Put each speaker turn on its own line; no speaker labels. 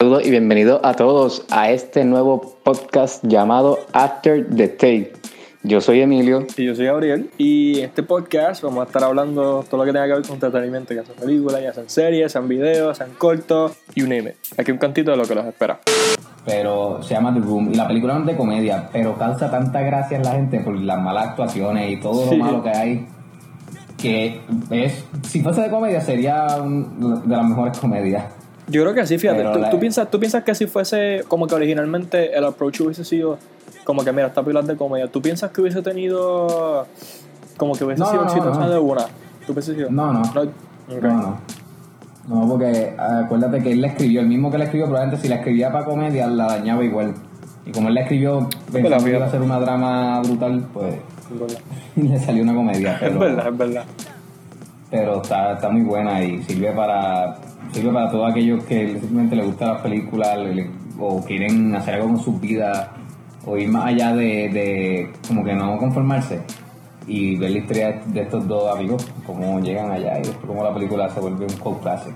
Saludos y bienvenidos a todos a este nuevo podcast llamado After the Tape. Yo soy Emilio.
Y yo soy Gabriel. Y en este podcast vamos a estar hablando todo lo que tenga que ver con entretenimiento, ya sean películas, ya sean series, sean videos, sean cortos, you name it. Aquí un cantito de lo que los espera.
Pero se llama The Room y la película no es de comedia, pero causa tanta gracia en la gente por las malas actuaciones y todo
Sí.
lo malo que hay. Que es, si fuese de comedia sería un- de las mejores comedias.
Yo creo que sí, fíjate.
Pero
¿Tú,
la-
tú piensas, ¿Tú piensas que si fuese como que originalmente el approach hubiese sido como que, mira, esta es de comedia? ¿Tú piensas que hubiese tenido como que hubiese
No,
sido
no,
exitosa
no.
de una? ¿Tú piensas que
No, no.
Ok.
No, no. No, porque acuérdate que él la escribió, el mismo que la escribió, probablemente si la escribía para comedia la dañaba igual. Y como él la escribió pensando que iba a ser una drama brutal, pues le salió una comedia. Pero,
Es verdad, es verdad.
Pero está, está muy buena y sirve para sirve para todos aquellos que simplemente les gustan las películas o quieren hacer algo con sus vidas o ir más allá de, de como que no conformarse y ver la historia de estos dos amigos, cómo llegan allá y después cómo la película se vuelve un cult classic.